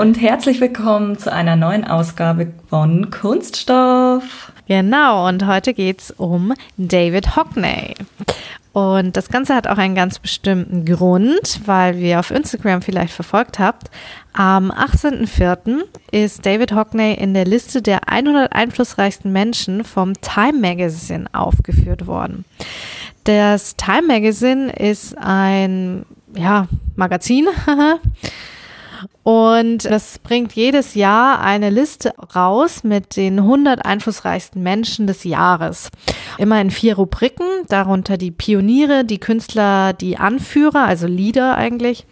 Und herzlich willkommen zu einer neuen Ausgabe von Kunststoff. Genau, und heute geht's um David Hockney. Und das Ganze hat auch einen ganz bestimmten Grund, weil wir auf Instagram vielleicht verfolgt habt. Am 18.04. ist David Hockney in der Liste der 100 einflussreichsten Menschen vom Time Magazine aufgeführt worden. Das Time Magazine ist ein ja, Magazin Und das bringt jedes Jahr eine Liste raus mit den 100 einflussreichsten Menschen des Jahres. Immer in vier Rubriken, darunter die Pioniere, die Künstler, die Anführer, also Leader eigentlich,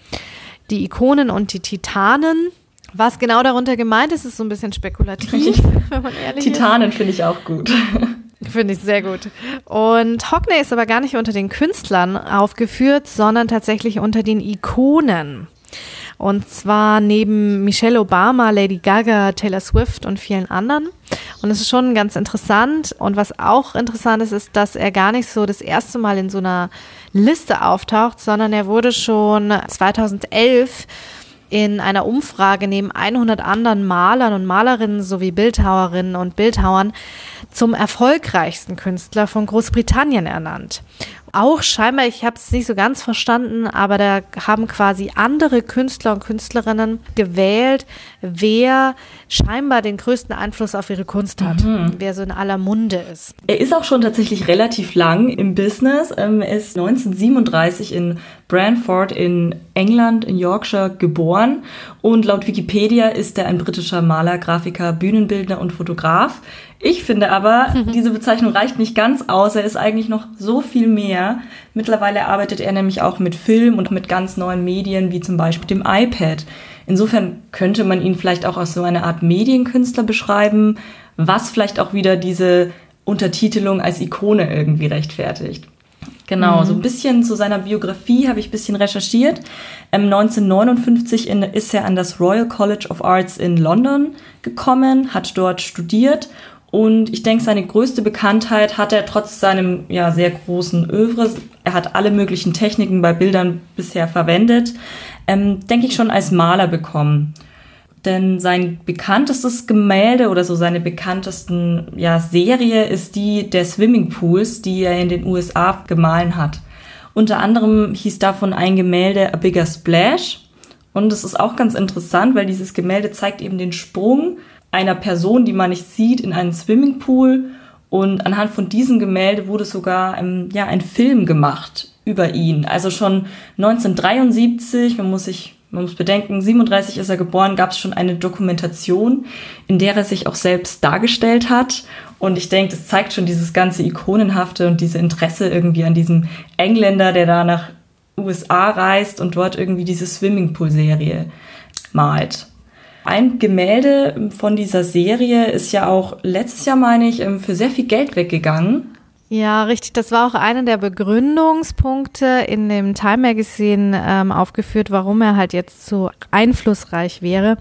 die Ikonen und die Titanen. Was genau darunter gemeint ist, ist so ein bisschen spekulativ, wenn man ehrlich Titanen finde ich auch gut. Finde ich sehr gut. Und Hockney ist aber gar nicht unter den Künstlern aufgeführt, sondern tatsächlich unter den Ikonen. Und zwar neben Michelle Obama, Lady Gaga, Taylor Swift und vielen anderen. Und es ist schon ganz interessant. Und was auch interessant ist, ist, dass er gar nicht so das erste Mal in so einer Liste auftaucht, sondern er wurde schon 2011 in einer Umfrage neben 100 anderen Malern und Malerinnen sowie Bildhauerinnen und Bildhauern zum erfolgreichsten Künstler von Großbritannien ernannt auch scheinbar, ich habe es nicht so ganz verstanden, aber da haben quasi andere Künstler und Künstlerinnen gewählt, wer scheinbar den größten Einfluss auf ihre Kunst hat, mhm. wer so in aller Munde ist. Er ist auch schon tatsächlich relativ lang im Business. Ähm, er ist 1937 in Brantford in England, in Yorkshire geboren und laut Wikipedia ist er ein britischer Maler, Grafiker, Bühnenbildner und Fotograf. Ich finde aber, diese Bezeichnung reicht nicht ganz aus. Er ist eigentlich noch so viel mehr. Mittlerweile arbeitet er nämlich auch mit Film und mit ganz neuen Medien, wie zum Beispiel dem iPad. Insofern könnte man ihn vielleicht auch als so eine Art Medienkünstler beschreiben, was vielleicht auch wieder diese Untertitelung als Ikone irgendwie rechtfertigt. Genau, mhm. so ein bisschen zu seiner Biografie habe ich ein bisschen recherchiert. Ähm, 1959 in, ist er an das Royal College of Arts in London gekommen, hat dort studiert und ich denke, seine größte Bekanntheit hat er trotz seinem ja sehr großen Övre. Er hat alle möglichen Techniken bei Bildern bisher verwendet. Ähm, denke ich schon als Maler bekommen. Denn sein bekanntestes Gemälde oder so seine bekanntesten ja, Serie ist die der Swimmingpools, die er in den USA gemahlen hat. Unter anderem hieß davon ein Gemälde A Bigger Splash. Und es ist auch ganz interessant, weil dieses Gemälde zeigt eben den Sprung einer Person, die man nicht sieht, in einen Swimmingpool. Und anhand von diesem Gemälde wurde sogar ähm, ja, ein Film gemacht über ihn. Also schon 1973, man muss sich man muss bedenken, 37 ist er geboren, gab es schon eine Dokumentation, in der er sich auch selbst dargestellt hat. Und ich denke, das zeigt schon dieses ganze Ikonenhafte und diese Interesse irgendwie an diesem Engländer, der da nach USA reist und dort irgendwie diese Swimmingpool-Serie malt. Ein Gemälde von dieser Serie ist ja auch letztes Jahr, meine ich, ähm, für sehr viel Geld weggegangen. Ja, richtig. Das war auch einer der Begründungspunkte in dem Time Magazine ähm, aufgeführt, warum er halt jetzt so einflussreich wäre,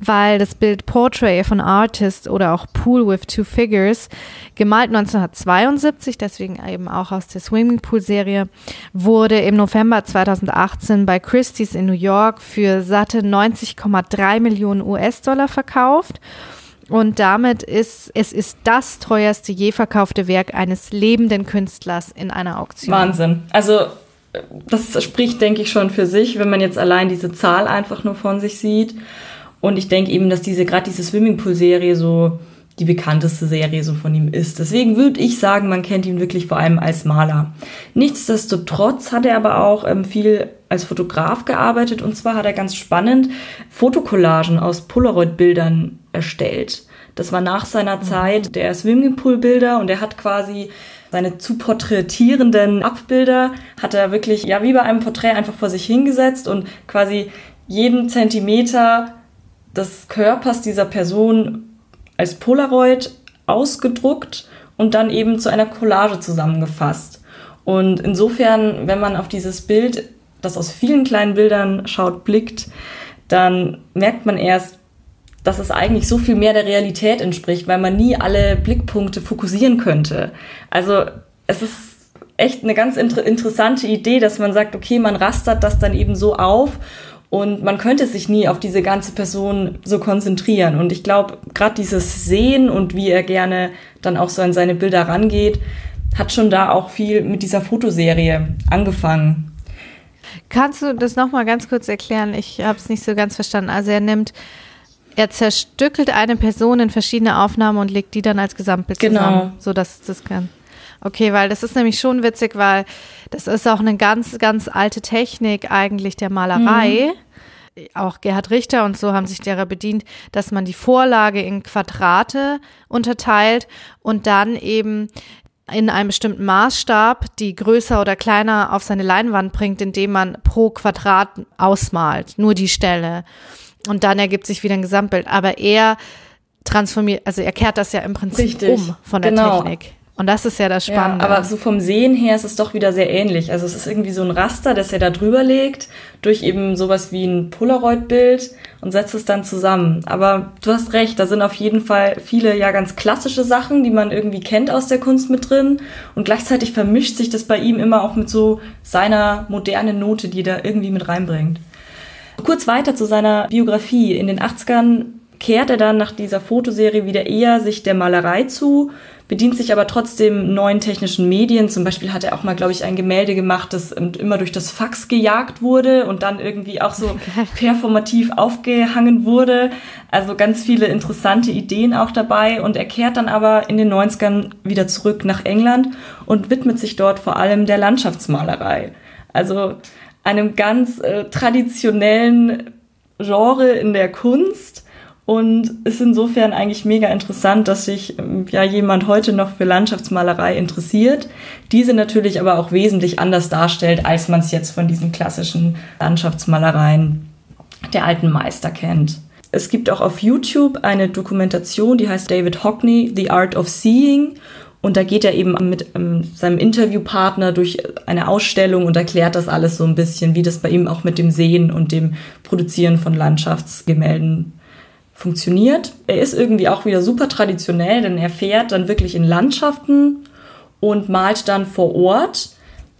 weil das Bild Portrait of an Artist oder auch Pool with Two Figures, gemalt 1972, deswegen eben auch aus der Swimmingpool-Serie, wurde im November 2018 bei Christie's in New York für satte 90,3 Millionen US-Dollar verkauft. Und damit ist es ist das teuerste je verkaufte Werk eines lebenden Künstlers in einer Auktion. Wahnsinn. Also das spricht, denke ich, schon für sich, wenn man jetzt allein diese Zahl einfach nur von sich sieht. Und ich denke eben, dass diese gerade diese Swimmingpool-Serie so die bekannteste Serie so von ihm ist. Deswegen würde ich sagen, man kennt ihn wirklich vor allem als Maler. Nichtsdestotrotz hat er aber auch ähm, viel als Fotograf gearbeitet und zwar hat er ganz spannend Fotokollagen aus Polaroid-Bildern erstellt. Das war nach seiner mhm. Zeit der Swimmingpool-Bilder und er hat quasi seine zu porträtierenden Abbilder hat er wirklich, ja, wie bei einem Porträt einfach vor sich hingesetzt und quasi jeden Zentimeter des Körpers dieser Person als Polaroid ausgedruckt und dann eben zu einer Collage zusammengefasst. Und insofern, wenn man auf dieses Bild, das aus vielen kleinen Bildern schaut, blickt, dann merkt man erst, dass es eigentlich so viel mehr der Realität entspricht, weil man nie alle Blickpunkte fokussieren könnte. Also es ist echt eine ganz inter interessante Idee, dass man sagt, okay, man rastert das dann eben so auf und man könnte sich nie auf diese ganze Person so konzentrieren. Und ich glaube, gerade dieses Sehen und wie er gerne dann auch so an seine Bilder rangeht, hat schon da auch viel mit dieser Fotoserie angefangen. Kannst du das nochmal ganz kurz erklären? Ich habe es nicht so ganz verstanden. Also er nimmt, er zerstückelt eine Person in verschiedene Aufnahmen und legt die dann als Gesamtbild Genau. zusammen, so dass das kann. Okay, weil das ist nämlich schon witzig, weil das ist auch eine ganz, ganz alte Technik eigentlich der Malerei. Auch Gerhard Richter und so haben sich derer bedient, dass man die Vorlage in Quadrate unterteilt und dann eben in einem bestimmten Maßstab die größer oder kleiner auf seine Leinwand bringt, indem man pro Quadrat ausmalt, nur die Stelle. Und dann ergibt sich wieder ein Gesamtbild. Aber er transformiert, also er kehrt das ja im Prinzip Richtig, um von der genau. Technik. Und das ist ja das Ja, Spannende. aber so vom Sehen her ist es doch wieder sehr ähnlich. Also es ist irgendwie so ein Raster, das er da drüber legt, durch eben sowas wie ein Polaroid-Bild und setzt es dann zusammen. Aber du hast recht, da sind auf jeden Fall viele ja ganz klassische Sachen, die man irgendwie kennt aus der Kunst mit drin. Und gleichzeitig vermischt sich das bei ihm immer auch mit so seiner modernen Note, die er da irgendwie mit reinbringt. Kurz weiter zu seiner Biografie. In den 80ern kehrt er dann nach dieser Fotoserie wieder eher sich der Malerei zu, bedient sich aber trotzdem neuen technischen Medien. Zum Beispiel hat er auch mal, glaube ich, ein Gemälde gemacht, das immer durch das Fax gejagt wurde und dann irgendwie auch so performativ aufgehangen wurde. Also ganz viele interessante Ideen auch dabei. Und er kehrt dann aber in den 90ern wieder zurück nach England und widmet sich dort vor allem der Landschaftsmalerei. Also einem ganz äh, traditionellen Genre in der Kunst und ist insofern eigentlich mega interessant, dass sich ähm, ja jemand heute noch für Landschaftsmalerei interessiert, diese natürlich aber auch wesentlich anders darstellt, als man es jetzt von diesen klassischen Landschaftsmalereien der alten Meister kennt. Es gibt auch auf YouTube eine Dokumentation, die heißt David Hockney, The Art of Seeing. Und da geht er eben mit ähm, seinem Interviewpartner durch eine Ausstellung und erklärt das alles so ein bisschen, wie das bei ihm auch mit dem Sehen und dem Produzieren von Landschaftsgemälden funktioniert. Er ist irgendwie auch wieder super traditionell, denn er fährt dann wirklich in Landschaften und malt dann vor Ort,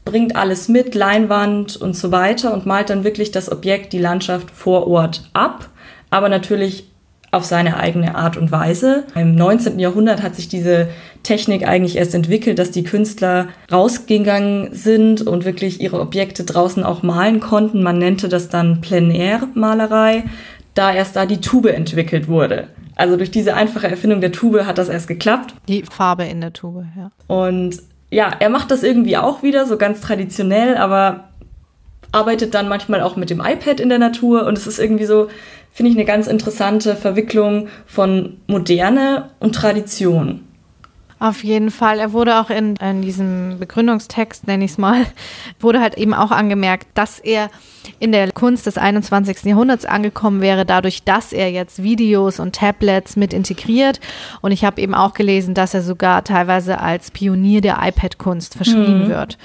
bringt alles mit, Leinwand und so weiter und malt dann wirklich das Objekt, die Landschaft vor Ort ab, aber natürlich auf seine eigene Art und Weise. Im 19. Jahrhundert hat sich diese Technik eigentlich erst entwickelt, dass die Künstler rausgegangen sind und wirklich ihre Objekte draußen auch malen konnten. Man nannte das dann Plein-Air-Malerei, da erst da die Tube entwickelt wurde. Also durch diese einfache Erfindung der Tube hat das erst geklappt. die Farbe in der Tube, ja. Und ja, er macht das irgendwie auch wieder, so ganz traditionell, aber arbeitet dann manchmal auch mit dem iPad in der Natur und es ist irgendwie so, finde ich, eine ganz interessante Verwicklung von Moderne und Tradition. Auf jeden Fall. Er wurde auch in, in diesem Begründungstext, nenne ich es mal, wurde halt eben auch angemerkt, dass er in der Kunst des 21. Jahrhunderts angekommen wäre, dadurch, dass er jetzt Videos und Tablets mit integriert. Und ich habe eben auch gelesen, dass er sogar teilweise als Pionier der iPad-Kunst verschrieben wird.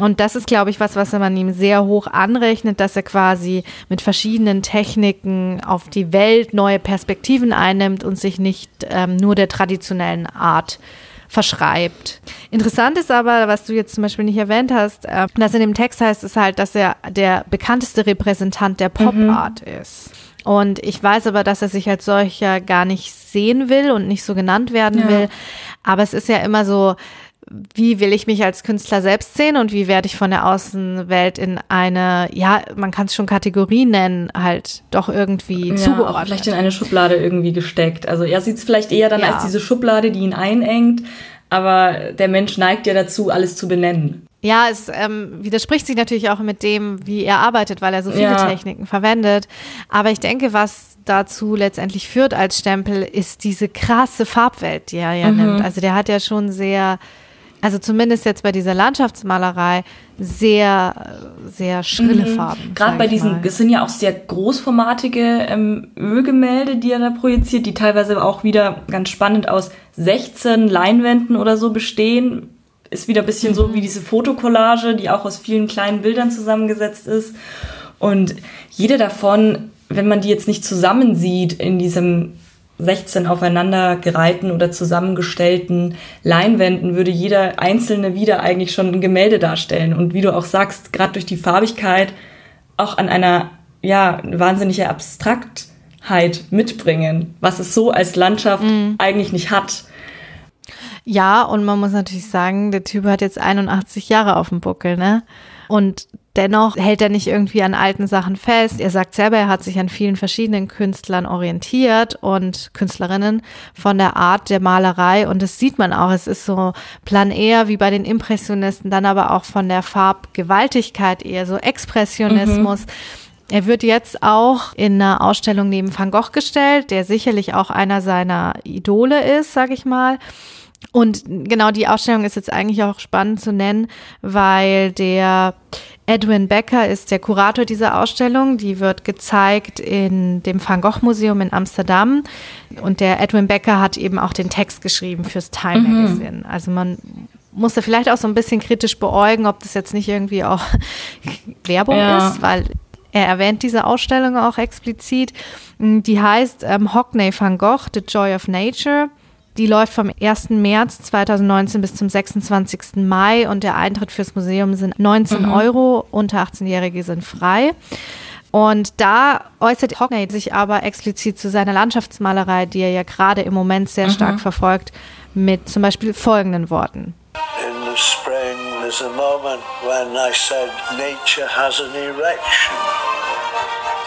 Und das ist, glaube ich, was, was man ihm sehr hoch anrechnet, dass er quasi mit verschiedenen Techniken auf die Welt neue Perspektiven einnimmt und sich nicht ähm, nur der traditionellen Art verschreibt. Interessant ist aber, was du jetzt zum Beispiel nicht erwähnt hast, äh, dass in dem Text heißt es halt, dass er der bekannteste Repräsentant der Pop-Art ist. Und ich weiß aber, dass er sich als solcher gar nicht sehen will und nicht so genannt werden Ja. will. Aber es ist ja immer so, wie will ich mich als Künstler selbst sehen und wie werde ich von der Außenwelt in eine, ja, man kann es schon Kategorie nennen, halt doch irgendwie Ja, auch zugeordnet. vielleicht in eine Schublade irgendwie gesteckt. Also er sieht es vielleicht eher dann Ja. als diese Schublade, die ihn einengt, aber der Mensch neigt ja dazu, alles zu benennen. Ja, es ähm, widerspricht sich natürlich auch mit dem, wie er arbeitet, weil er so viele Ja. Techniken verwendet. Aber ich denke, was dazu letztendlich führt als Stempel, ist diese krasse Farbwelt, die er ja Mhm. nimmt. Also der hat ja schon sehr also zumindest jetzt bei dieser Landschaftsmalerei, sehr, sehr schrille mhm. Farben. Gerade bei diesen, es sind ja auch sehr großformatige ähm, Ölgemälde, die er da projiziert, die teilweise auch wieder ganz spannend aus 16 Leinwänden oder so bestehen. Ist wieder ein bisschen mhm. so wie diese Fotokollage, die auch aus vielen kleinen Bildern zusammengesetzt ist. Und jede davon, wenn man die jetzt nicht zusammensieht in diesem 16 aufeinander gereihten oder zusammengestellten Leinwänden würde jeder einzelne wieder eigentlich schon ein Gemälde darstellen. Und wie du auch sagst, gerade durch die Farbigkeit auch an einer ja wahnsinnige Abstraktheit mitbringen, was es so als Landschaft mhm. eigentlich nicht hat. Ja, und man muss natürlich sagen, der Typ hat jetzt 81 Jahre auf dem Buckel, ne? Und Dennoch hält er nicht irgendwie an alten Sachen fest. Er sagt selber, er hat sich an vielen verschiedenen Künstlern orientiert und Künstlerinnen von der Art der Malerei. Und das sieht man auch. Es ist so plan eher wie bei den Impressionisten, dann aber auch von der Farbgewaltigkeit eher so Expressionismus. Mhm. Er wird jetzt auch in einer Ausstellung neben Van Gogh gestellt, der sicherlich auch einer seiner Idole ist, sag ich mal. Und genau die Ausstellung ist jetzt eigentlich auch spannend zu nennen, weil der Edwin Becker ist der Kurator dieser Ausstellung. Die wird gezeigt in dem Van Gogh Museum in Amsterdam. Und der Edwin Becker hat eben auch den Text geschrieben fürs Time mhm. Magazine. Also man muss da vielleicht auch so ein bisschen kritisch beäugen, ob das jetzt nicht irgendwie auch Werbung ja. ist, weil er erwähnt diese Ausstellung auch explizit. Die heißt ähm, Hockney van Gogh, The Joy of Nature. Die läuft vom 1. März 2019 bis zum 26. Mai und der Eintritt fürs Museum sind 19 mhm. Euro. Unter 18-Jährige sind frei. Und da äußert Hockney sich aber explizit zu seiner Landschaftsmalerei, die er ja gerade im Moment sehr mhm. stark verfolgt, mit zum Beispiel folgenden Worten. In the spring there's a moment when I said nature has an erection.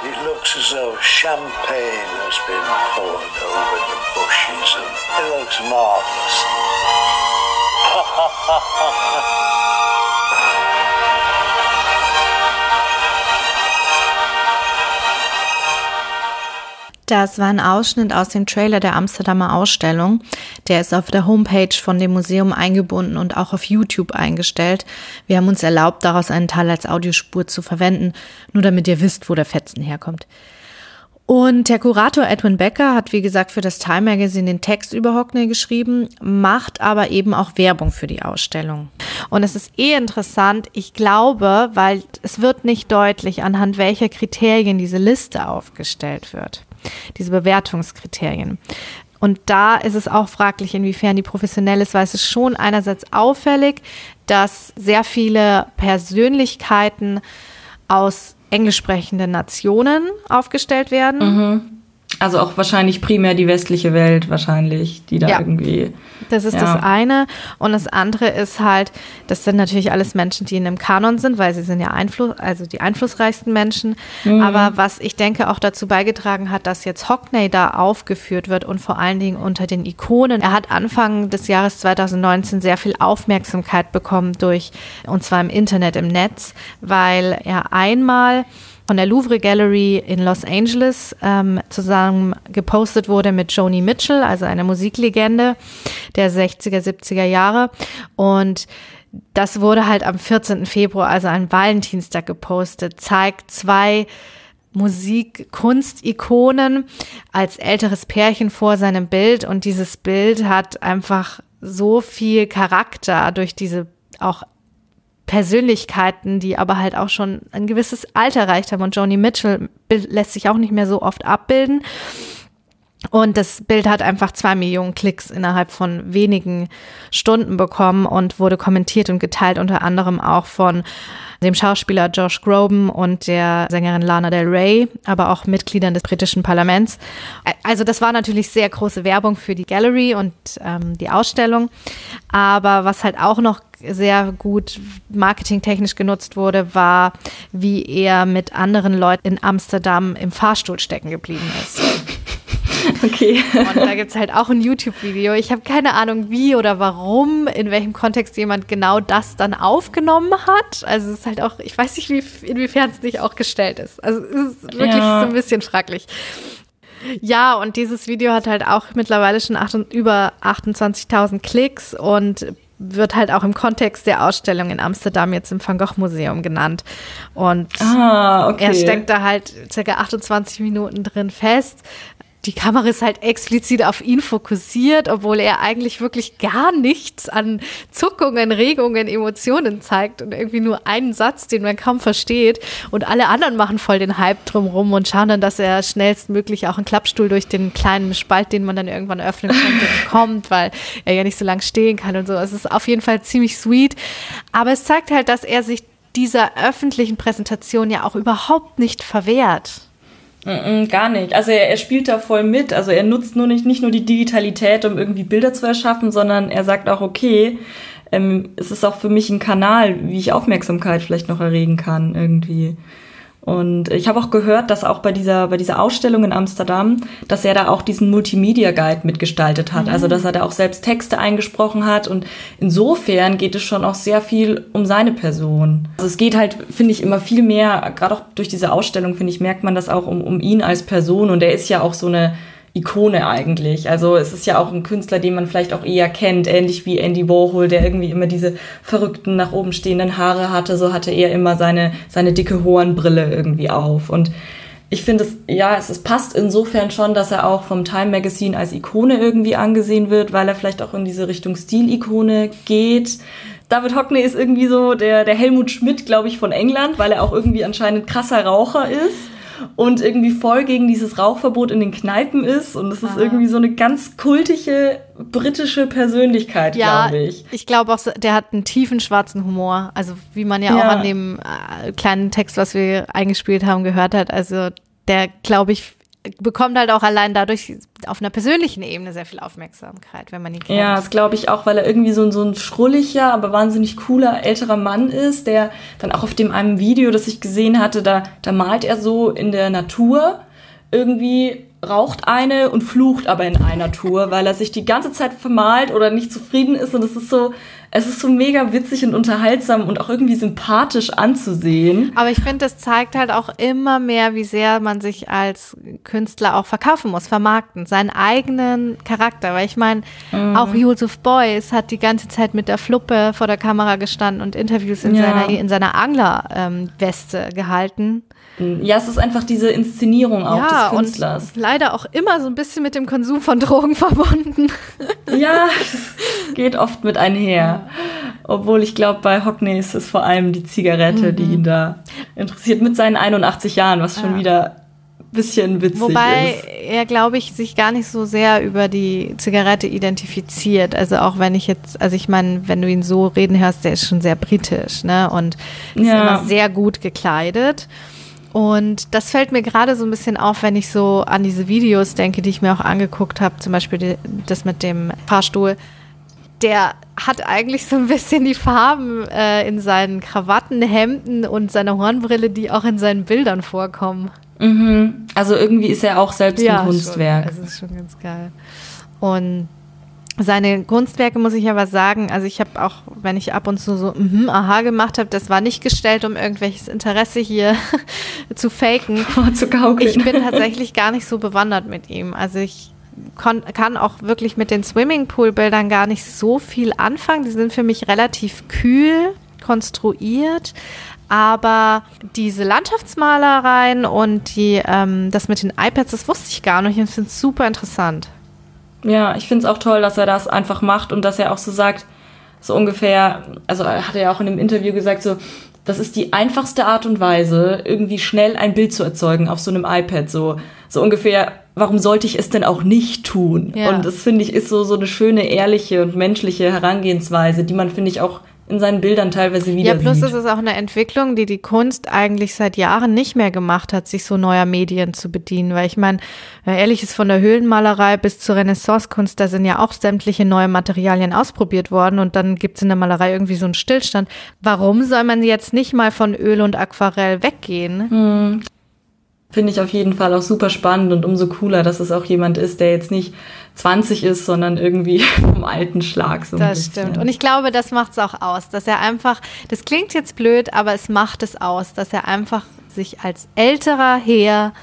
It looks as though champagne has been poured over the bushes and it looks marvellous. Das war ein Ausschnitt aus dem Trailer der Amsterdamer Ausstellung. Der ist auf der Homepage von dem Museum eingebunden und auch auf YouTube eingestellt. Wir haben uns erlaubt, daraus einen Teil als Audiospur zu verwenden, nur damit ihr wisst, wo der Fetzen herkommt. Und der Kurator Edwin Becker hat, wie gesagt, für das Time Magazine den Text über Hockney geschrieben, macht aber eben auch Werbung für die Ausstellung. Und es ist eh interessant, ich glaube, weil es wird nicht deutlich, anhand welcher Kriterien diese Liste aufgestellt wird diese Bewertungskriterien. Und da ist es auch fraglich, inwiefern die professionell ist, weil es ist schon einerseits auffällig, dass sehr viele Persönlichkeiten aus englisch sprechenden Nationen aufgestellt werden. Mhm. Also auch wahrscheinlich primär die westliche Welt, wahrscheinlich, die da ja. irgendwie. Das ist ja. das eine. Und das andere ist halt, das sind natürlich alles Menschen, die in einem Kanon sind, weil sie sind ja Einfluss, also die einflussreichsten Menschen. Mhm. Aber was ich denke auch dazu beigetragen hat, dass jetzt Hockney da aufgeführt wird und vor allen Dingen unter den Ikonen. Er hat Anfang des Jahres 2019 sehr viel Aufmerksamkeit bekommen durch, und zwar im Internet, im Netz, weil er einmal von der Louvre Gallery in Los Angeles ähm, zusammen gepostet wurde mit Joni Mitchell, also einer Musiklegende der 60er, 70er Jahre. Und das wurde halt am 14. Februar, also an Valentinstag gepostet, zeigt zwei Musik-Kunst-Ikonen als älteres Pärchen vor seinem Bild und dieses Bild hat einfach so viel Charakter durch diese auch Persönlichkeiten, die aber halt auch schon ein gewisses Alter erreicht haben. Und Joni Mitchell lässt sich auch nicht mehr so oft abbilden. Und das Bild hat einfach zwei Millionen Klicks innerhalb von wenigen Stunden bekommen und wurde kommentiert und geteilt, unter anderem auch von dem Schauspieler Josh Groban und der Sängerin Lana Del Rey, aber auch Mitgliedern des britischen Parlaments. Also das war natürlich sehr große Werbung für die Gallery und ähm, die Ausstellung. Aber was halt auch noch sehr gut marketingtechnisch genutzt wurde, war, wie er mit anderen Leuten in Amsterdam im Fahrstuhl stecken geblieben ist. Okay. Und da gibt es halt auch ein YouTube-Video. Ich habe keine Ahnung, wie oder warum, in welchem Kontext jemand genau das dann aufgenommen hat. Also es ist halt auch, ich weiß nicht, wie, inwiefern es nicht auch gestellt ist. Also es ist wirklich ja. so ein bisschen fraglich. Ja, und dieses Video hat halt auch mittlerweile schon acht, über 28.000 Klicks und wird halt auch im Kontext der Ausstellung in Amsterdam jetzt im Van Gogh Museum genannt. Und ah, okay. er steckt da halt circa 28 Minuten drin fest die Kamera ist halt explizit auf ihn fokussiert, obwohl er eigentlich wirklich gar nichts an Zuckungen, Regungen, Emotionen zeigt und irgendwie nur einen Satz, den man kaum versteht. Und alle anderen machen voll den Hype drumrum und schauen dann, dass er schnellstmöglich auch einen Klappstuhl durch den kleinen Spalt, den man dann irgendwann öffnen konnte, bekommt, weil er ja nicht so lang stehen kann und so. Es ist auf jeden Fall ziemlich sweet. Aber es zeigt halt, dass er sich dieser öffentlichen Präsentation ja auch überhaupt nicht verwehrt. Gar nicht. Also er, er, spielt da voll mit. Also er nutzt nur nicht, nicht nur die Digitalität, um irgendwie Bilder zu erschaffen, sondern er sagt auch, okay, ähm, es ist auch für mich ein Kanal, wie ich Aufmerksamkeit vielleicht noch erregen kann irgendwie. Und ich habe auch gehört, dass auch bei dieser, bei dieser Ausstellung in Amsterdam, dass er da auch diesen Multimedia Guide mitgestaltet hat. Mhm. Also, dass er da auch selbst Texte eingesprochen hat. Und insofern geht es schon auch sehr viel um seine Person. Also, es geht halt, finde ich, immer viel mehr, gerade auch durch diese Ausstellung, finde ich, merkt man das auch um, um ihn als Person. Und er ist ja auch so eine, Ikone eigentlich. Also es ist ja auch ein Künstler, den man vielleicht auch eher kennt, ähnlich wie Andy Warhol, der irgendwie immer diese verrückten nach oben stehenden Haare hatte. So hatte er immer seine seine dicke Hornbrille irgendwie auf und ich finde es, ja, es, es passt insofern schon, dass er auch vom Time Magazine als Ikone irgendwie angesehen wird, weil er vielleicht auch in diese Richtung Stilikone geht. David Hockney ist irgendwie so der, der Helmut Schmidt, glaube ich, von England, weil er auch irgendwie anscheinend krasser Raucher ist und irgendwie voll gegen dieses Rauchverbot in den Kneipen ist. Und es ist Aha. irgendwie so eine ganz kultige britische Persönlichkeit, ja, glaube ich. Ich glaube auch, der hat einen tiefen schwarzen Humor. Also wie man ja, ja. auch an dem äh, kleinen Text, was wir eingespielt haben, gehört hat. Also der, glaube ich, bekommt halt auch allein dadurch auf einer persönlichen Ebene sehr viel Aufmerksamkeit, wenn man ihn kennt. Ja, das glaube ich auch, weil er irgendwie so, so ein schrulliger, aber wahnsinnig cooler älterer Mann ist, der dann auch auf dem einem Video, das ich gesehen hatte, da, da malt er so in der Natur irgendwie raucht eine und flucht aber in einer Tour, weil er sich die ganze Zeit vermalt oder nicht zufrieden ist und es ist so, es ist so mega witzig und unterhaltsam und auch irgendwie sympathisch anzusehen. Aber ich finde, das zeigt halt auch immer mehr, wie sehr man sich als Künstler auch verkaufen muss, vermarkten, seinen eigenen Charakter. Weil ich meine, mhm. auch Joseph Beuys hat die ganze Zeit mit der Fluppe vor der Kamera gestanden und Interviews in ja. seiner, in seiner Anglerweste ähm, gehalten. Ja, es ist einfach diese Inszenierung auch ja, des Künstlers. Und leider auch immer so ein bisschen mit dem Konsum von Drogen verbunden. Ja, das geht oft mit einher. Obwohl ich glaube, bei Hockney ist es vor allem die Zigarette, mhm. die ihn da interessiert, mit seinen 81 Jahren, was schon ja. wieder ein bisschen witzig Wobei ist. Wobei er, glaube ich, sich gar nicht so sehr über die Zigarette identifiziert. Also auch wenn ich jetzt, also ich meine, wenn du ihn so reden hörst, der ist schon sehr britisch, ne? Und ist ja. immer sehr gut gekleidet. Und das fällt mir gerade so ein bisschen auf, wenn ich so an diese Videos denke, die ich mir auch angeguckt habe, zum Beispiel die, das mit dem Fahrstuhl. Der hat eigentlich so ein bisschen die Farben äh, in seinen Krawatten, Hemden und seiner Hornbrille, die auch in seinen Bildern vorkommen. Mhm. Also irgendwie ist er auch selbst ja, ein Kunstwerk. Schon. Das ist schon ganz geil. Und seine Kunstwerke muss ich aber sagen, also ich habe auch, wenn ich ab und zu so mm, aha gemacht habe, das war nicht gestellt, um irgendwelches Interesse hier zu faken. zu gaukeln. Ich bin tatsächlich gar nicht so bewandert mit ihm. Also ich kann auch wirklich mit den Swimmingpool-Bildern gar nicht so viel anfangen. Die sind für mich relativ kühl konstruiert. Aber diese Landschaftsmalereien und die, ähm, das mit den iPads, das wusste ich gar nicht. Ich finde es super interessant. Ja, ich finde es auch toll, dass er das einfach macht und dass er auch so sagt, so ungefähr, also hat er ja auch in einem Interview gesagt, so, das ist die einfachste Art und Weise, irgendwie schnell ein Bild zu erzeugen auf so einem iPad, so, so ungefähr, warum sollte ich es denn auch nicht tun? Ja. Und das finde ich ist so, so eine schöne, ehrliche und menschliche Herangehensweise, die man, finde ich, auch in seinen Bildern teilweise wieder Ja, plus sieht. ist es auch eine Entwicklung, die die Kunst eigentlich seit Jahren nicht mehr gemacht hat, sich so neuer Medien zu bedienen. Weil ich meine, ehrlich ist von der Höhlenmalerei bis zur Renaissancekunst, da sind ja auch sämtliche neue Materialien ausprobiert worden und dann gibt es in der Malerei irgendwie so einen Stillstand. Warum soll man jetzt nicht mal von Öl und Aquarell weggehen? Hm. Finde ich auf jeden Fall auch super spannend und umso cooler, dass es auch jemand ist, der jetzt nicht 20 ist, sondern irgendwie vom alten Schlag. So das stimmt. Und ich glaube, das macht es auch aus, dass er einfach, das klingt jetzt blöd, aber es macht es aus, dass er einfach sich als älterer Herr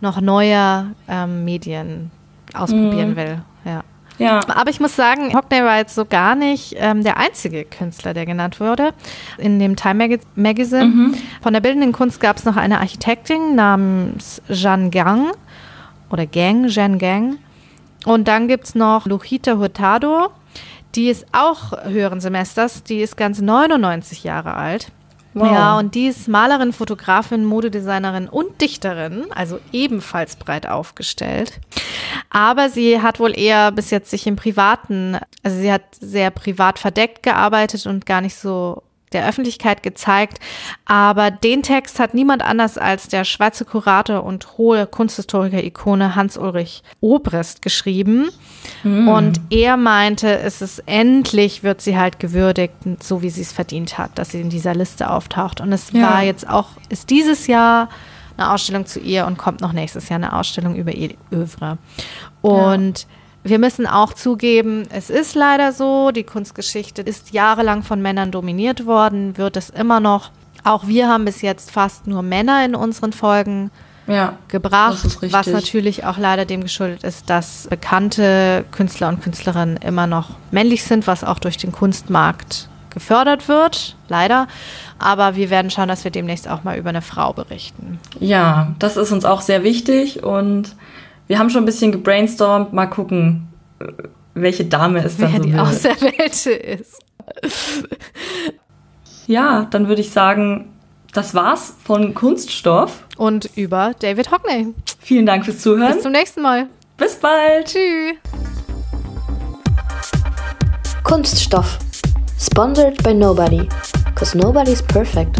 noch neuer ähm, Medien ausprobieren mhm. will. Ja. Ja. Aber ich muss sagen, Hockney war jetzt so gar nicht ähm, der einzige Künstler, der genannt wurde. In dem Time Mag Magazine Mhm. von der bildenden Kunst gab es noch eine Architektin namens Jeanne Gang oder Gang, Jeanne Gang. Und dann gibt es noch Luchita Hurtado. Die ist auch höheren Semesters. Die ist ganz 99 Jahre alt. Wow. Ja, und die ist Malerin, Fotografin, Modedesignerin und Dichterin, also ebenfalls breit aufgestellt. Aber sie hat wohl eher bis jetzt sich im Privaten, also sie hat sehr privat verdeckt gearbeitet und gar nicht so der Öffentlichkeit gezeigt. Aber den Text hat niemand anders als der Schweizer Kurator und hohe Kunsthistoriker-Ikone Hans-Ulrich Obrist geschrieben. Und er meinte, es ist endlich wird sie halt gewürdigt, so wie sie es verdient hat, dass sie in dieser Liste auftaucht. Und es Ja. war jetzt auch, ist dieses Jahr eine Ausstellung zu ihr und kommt noch nächstes Jahr eine Ausstellung über ihr Övre. Und wir müssen auch zugeben, es ist leider so, die Kunstgeschichte ist jahrelang von Männern dominiert worden, wird es immer noch. Auch wir haben bis jetzt fast nur Männer in unseren Folgen Ja. gebracht, was natürlich auch leider dem geschuldet ist, dass bekannte Künstler und Künstlerinnen immer noch männlich sind, was auch durch den Kunstmarkt gefördert wird, leider. Aber wir werden schauen, dass wir demnächst auch mal über eine Frau berichten. Ja, das ist uns auch sehr wichtig und wir haben schon ein bisschen gebrainstormt. Mal gucken, äh, welche Dame es dann Wer so die wird. Auserwählte ist. Ja, dann würde ich sagen, das war's von Kunststoff. Und über David Hockney. Vielen Dank fürs Zuhören. Bis zum nächsten Mal. Bis bald. Tschüss. Kunststoff. Sponsored by nobody. Cause nobody's perfect.